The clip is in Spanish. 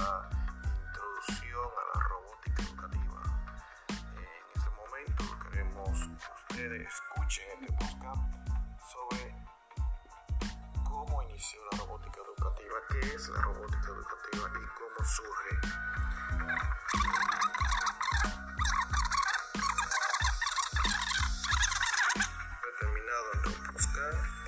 introducción a la robótica educativa. En este momento queremos que ustedes escuchen este podcast sobre cómo inició la robótica educativa, qué es la robótica educativa y cómo surge. Oscar.